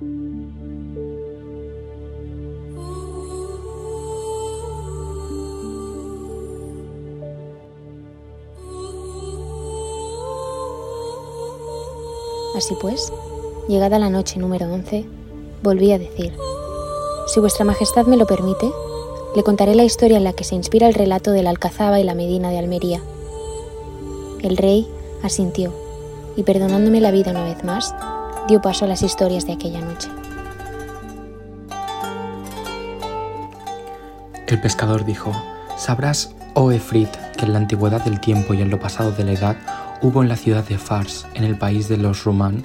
Así pues, llegada la noche número 11, volví a decir, si vuestra Majestad me lo permite, le contaré la historia en la que se inspira el relato de la Alcazaba y la Medina de Almería. El rey asintió y, perdonándome la vida una vez más, dio paso a las historias de aquella noche. El pescador dijo, Sabrás, oh Efrit, que en la antigüedad del tiempo y en lo pasado de la edad hubo en la ciudad de Fars, en el país de los Rumán,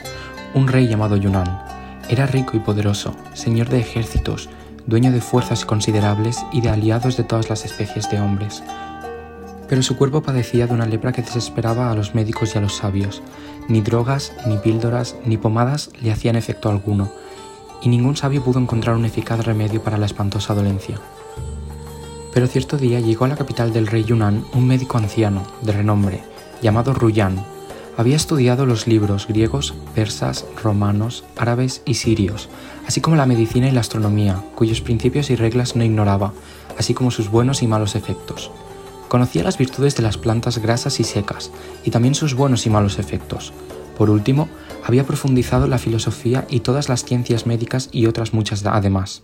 un rey llamado Yunán. Era rico y poderoso, señor de ejércitos, dueño de fuerzas considerables y de aliados de todas las especies de hombres. Pero su cuerpo padecía de una lepra que desesperaba a los médicos y a los sabios. Ni drogas, ni píldoras, ni pomadas le hacían efecto alguno, y ningún sabio pudo encontrar un eficaz remedio para la espantosa dolencia. Pero cierto día llegó a la capital del rey Yunnan un médico anciano, de renombre, llamado Ruyan. Había estudiado los libros griegos, persas, romanos, árabes y sirios, así como la medicina y la astronomía, cuyos principios y reglas no ignoraba, así como sus buenos y malos efectos. Conocía las virtudes de las plantas grasas y secas, y también sus buenos y malos efectos. Por último, había profundizado la filosofía y todas las ciencias médicas y otras muchas además.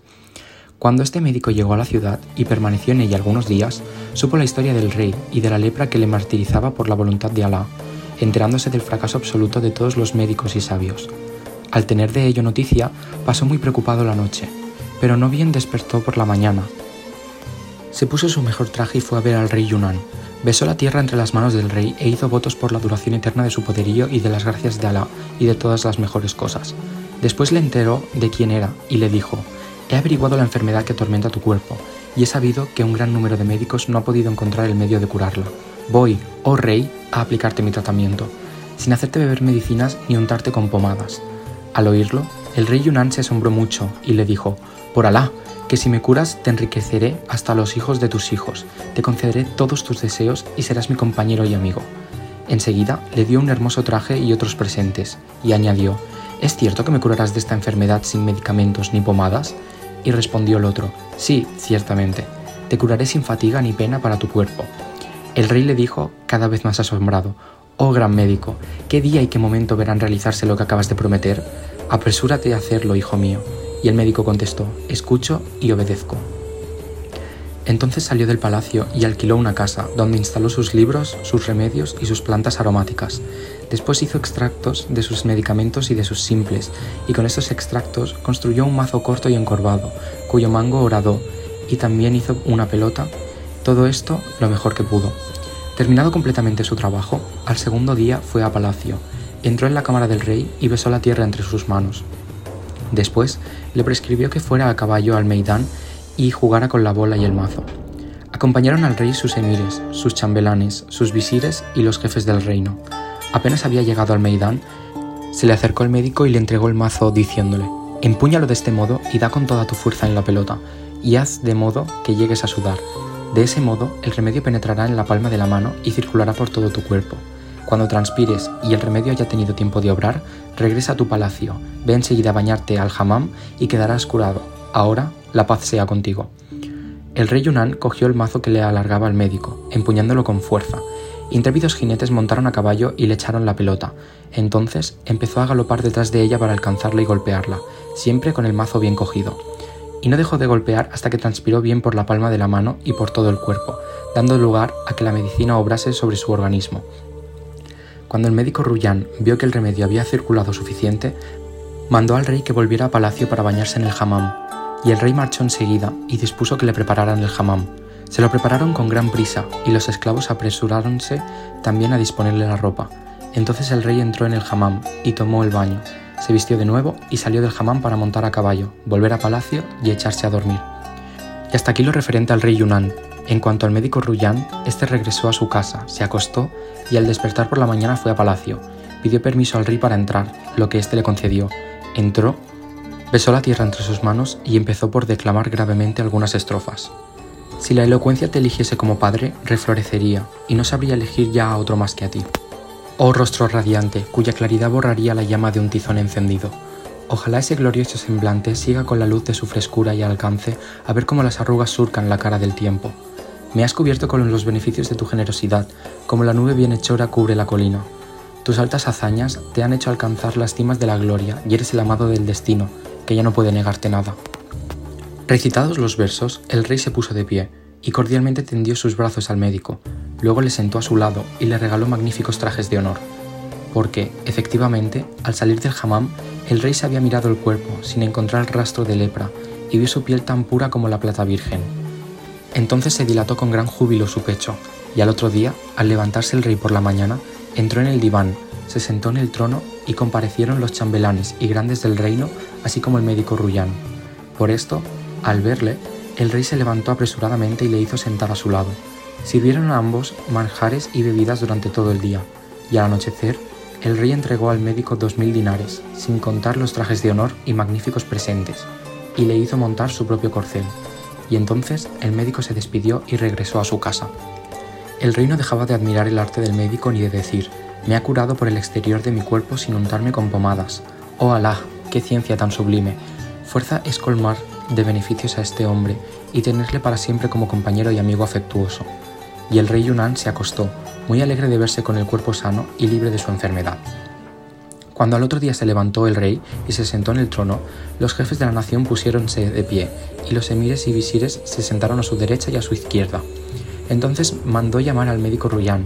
Cuando este médico llegó a la ciudad y permaneció en ella algunos días, supo la historia del rey y de la lepra que le martirizaba por la voluntad de Alá, enterándose del fracaso absoluto de todos los médicos y sabios. Al tener de ello noticia, pasó muy preocupado la noche, pero no bien despertó por la mañana. Se puso su mejor traje y fue a ver al rey Yunnan. Besó la tierra entre las manos del rey e hizo votos por la duración eterna de su poderío y de las gracias de Alá y de todas las mejores cosas. Después le enteró de quién era y le dijo, He averiguado la enfermedad que atormenta tu cuerpo, y he sabido que un gran número de médicos no ha podido encontrar el medio de curarla. Voy, oh rey, a aplicarte mi tratamiento, sin hacerte beber medicinas ni untarte con pomadas. Al oírlo, el rey Yunnan se asombró mucho y le dijo, Por Alá, que si me curas te enriqueceré hasta los hijos de tus hijos, te concederé todos tus deseos y serás mi compañero y amigo. Enseguida le dio un hermoso traje y otros presentes, y añadió, ¿Es cierto que me curarás de esta enfermedad sin medicamentos ni pomadas? Y respondió el otro, Sí, ciertamente, te curaré sin fatiga ni pena para tu cuerpo. El rey le dijo, cada vez más asombrado, Oh gran médico, ¿qué día y qué momento verán realizarse lo que acabas de prometer? Apresúrate a hacerlo, hijo mío. Y el médico contestó, Escucho y obedezco. Entonces salió del palacio y alquiló una casa, donde instaló sus libros, sus remedios y sus plantas aromáticas. Después hizo extractos de sus medicamentos y de sus simples, y con estos extractos construyó un mazo corto y encorvado, cuyo mango horadó, y también hizo una pelota. Todo esto lo mejor que pudo. Terminado completamente su trabajo, al segundo día fue a palacio, entró en la cámara del rey y besó la tierra entre sus manos. Después le prescribió que fuera a caballo al Meidán y jugara con la bola y el mazo. Acompañaron al rey sus emires, sus chambelanes, sus visires y los jefes del reino. Apenas había llegado al Meidán, se le acercó el médico y le entregó el mazo diciéndole, empúñalo de este modo y da con toda tu fuerza en la pelota, y haz de modo que llegues a sudar. De ese modo, el remedio penetrará en la palma de la mano y circulará por todo tu cuerpo. Cuando transpires y el remedio haya tenido tiempo de obrar, regresa a tu palacio, ve enseguida a bañarte al hammam y quedarás curado. Ahora la paz sea contigo. El rey Yunnan cogió el mazo que le alargaba al médico, empuñándolo con fuerza. Intrépidos jinetes montaron a caballo y le echaron la pelota. Entonces empezó a galopar detrás de ella para alcanzarla y golpearla, siempre con el mazo bien cogido. Y no dejó de golpear hasta que transpiró bien por la palma de la mano y por todo el cuerpo, dando lugar a que la medicina obrase sobre su organismo. Cuando el médico Ruyan vio que el remedio había circulado suficiente, mandó al rey que volviera a palacio para bañarse en el hammam, y el rey marchó enseguida y dispuso que le prepararan el hammam. Se lo prepararon con gran prisa y los esclavos apresuráronse también a disponerle la ropa. Entonces el rey entró en el hammam y tomó el baño. Se vistió de nuevo y salió del hammam para montar a caballo, volver a palacio y echarse a dormir. Y hasta aquí lo referente al rey Yunnan. En cuanto al médico Ruyan, este regresó a su casa, se acostó y al despertar por la mañana fue a palacio. Pidió permiso al rey para entrar, lo que éste le concedió. Entró Besó la tierra entre sus manos y empezó por declamar gravemente algunas estrofas. Si la elocuencia te eligiese como padre, reflorecería, y no sabría elegir ya a otro más que a ti. Oh rostro radiante, cuya claridad borraría la llama de un tizón encendido. Ojalá ese glorioso semblante siga con la luz de su frescura y alcance a ver cómo las arrugas surcan la cara del tiempo. Me has cubierto con los beneficios de tu generosidad, como la nube bienhechora cubre la colina. Tus altas hazañas te han hecho alcanzar las cimas de la gloria y eres el amado del destino, que ya no puede negarte nada. Recitados los versos, el rey se puso de pie y cordialmente tendió sus brazos al médico, luego le sentó a su lado y le regaló magníficos trajes de honor porque, efectivamente, al salir del hammam, el rey se había mirado el cuerpo sin encontrar rastro de lepra y vio su piel tan pura como la plata virgen. Entonces se dilató con gran júbilo su pecho, y al otro día, al levantarse el rey por la mañana, entró en el diván, se sentó en el trono y comparecieron los chambelanes y grandes del reino, así como el médico Ruyán. Por esto, al verle, el rey se levantó apresuradamente y le hizo sentar a su lado. Sirvieron a ambos manjares y bebidas durante todo el día, y al anochecer el rey entregó al médico dos mil dinares, sin contar los trajes de honor y magníficos presentes, y le hizo montar su propio corcel. Y entonces el médico se despidió y regresó a su casa. El rey no dejaba de admirar el arte del médico ni de decir, me ha curado por el exterior de mi cuerpo sin untarme con pomadas. Oh Alá, qué ciencia tan sublime. Fuerza es colmar de beneficios a este hombre y tenerle para siempre como compañero y amigo afectuoso. Y el rey Yunnan se acostó, muy alegre de verse con el cuerpo sano y libre de su enfermedad. Cuando al otro día se levantó el rey y se sentó en el trono, los jefes de la nación pusiéronse de pie, y los emires y visires se sentaron a su derecha y a su izquierda. Entonces mandó llamar al médico Ruyán,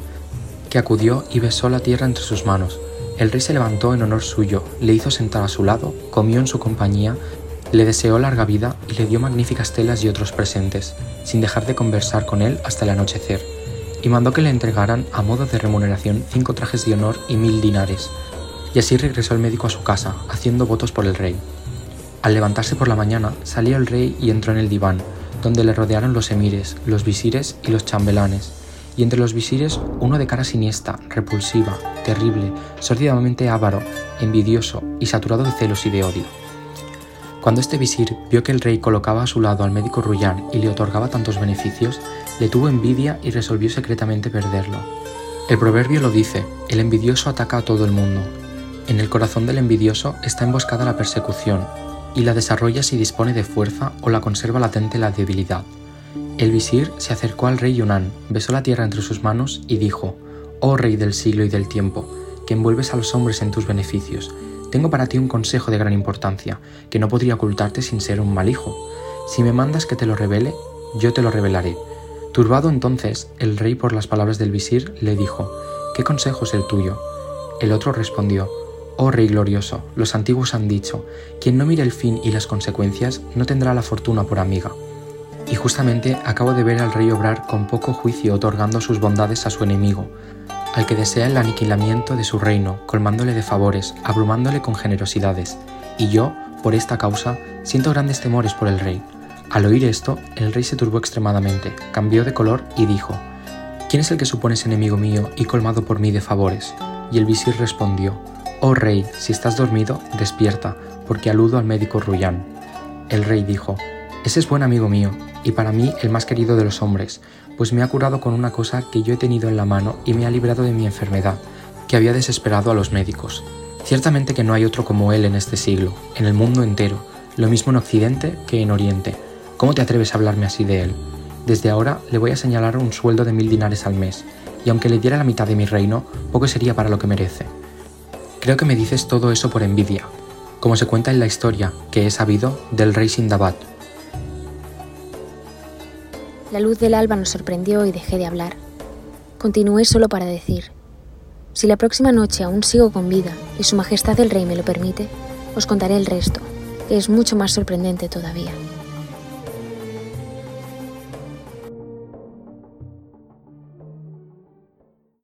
que acudió y besó la tierra entre sus manos. El rey se levantó en honor suyo, le hizo sentar a su lado, comió en su compañía, le deseó larga vida y le dio magníficas telas y otros presentes, sin dejar de conversar con él hasta el anochecer y mandó que le entregaran a modo de remuneración cinco trajes de honor y mil dinares, y así regresó el médico a su casa, haciendo votos por el rey. Al levantarse por la mañana, salió el rey y entró en el diván, donde le rodearon los emires, los visires y los chambelanes, y entre los visires uno de cara siniestra, repulsiva, terrible, sórdidamente avaro, envidioso y saturado de celos y de odio. Cuando este visir vio que el rey colocaba a su lado al médico Ruyán y le otorgaba tantos beneficios, le tuvo envidia y resolvió secretamente perderlo. El proverbio lo dice, el envidioso ataca a todo el mundo. En el corazón del envidioso está emboscada la persecución, y la desarrolla si dispone de fuerza o la conserva latente la debilidad. El visir se acercó al rey Yunnan, besó la tierra entre sus manos y dijo, Oh rey del siglo y del tiempo, que envuelves a los hombres en tus beneficios, tengo para ti un consejo de gran importancia, que no podría ocultarte sin ser un mal hijo. Si me mandas que te lo revele, yo te lo revelaré, Turbado entonces, el rey por las palabras del visir le dijo, ¿Qué consejo es el tuyo? El otro respondió, Oh rey glorioso, los antiguos han dicho, quien no mire el fin y las consecuencias no tendrá la fortuna por amiga. Y justamente acabo de ver al rey obrar con poco juicio otorgando sus bondades a su enemigo, al que desea el aniquilamiento de su reino, colmándole de favores, abrumándole con generosidades. Y yo, por esta causa, siento grandes temores por el rey, al oír esto, el rey se turbó extremadamente, cambió de color y dijo, ¿Quién es el que supones enemigo mío y colmado por mí de favores? Y el visir respondió, Oh rey, si estás dormido, despierta, porque aludo al médico Ruyán. El rey dijo, Ese es buen amigo mío, y para mí el más querido de los hombres, pues me ha curado con una cosa que yo he tenido en la mano y me ha librado de mi enfermedad, que había desesperado a los médicos. Ciertamente que no hay otro como él en este siglo, en el mundo entero, lo mismo en Occidente que en Oriente, ¿Cómo te atreves a hablarme así de él? Desde ahora le voy a señalar un sueldo de mil dinares al mes, y aunque le diera la mitad de mi reino, poco sería para lo que merece. Creo que me dices todo eso por envidia, como se cuenta en la historia que he sabido del rey Sindabad. La luz del alba nos sorprendió y dejé de hablar. Continué solo para decir, si la próxima noche aún sigo con vida y Su Majestad el Rey me lo permite, os contaré el resto, que es mucho más sorprendente todavía.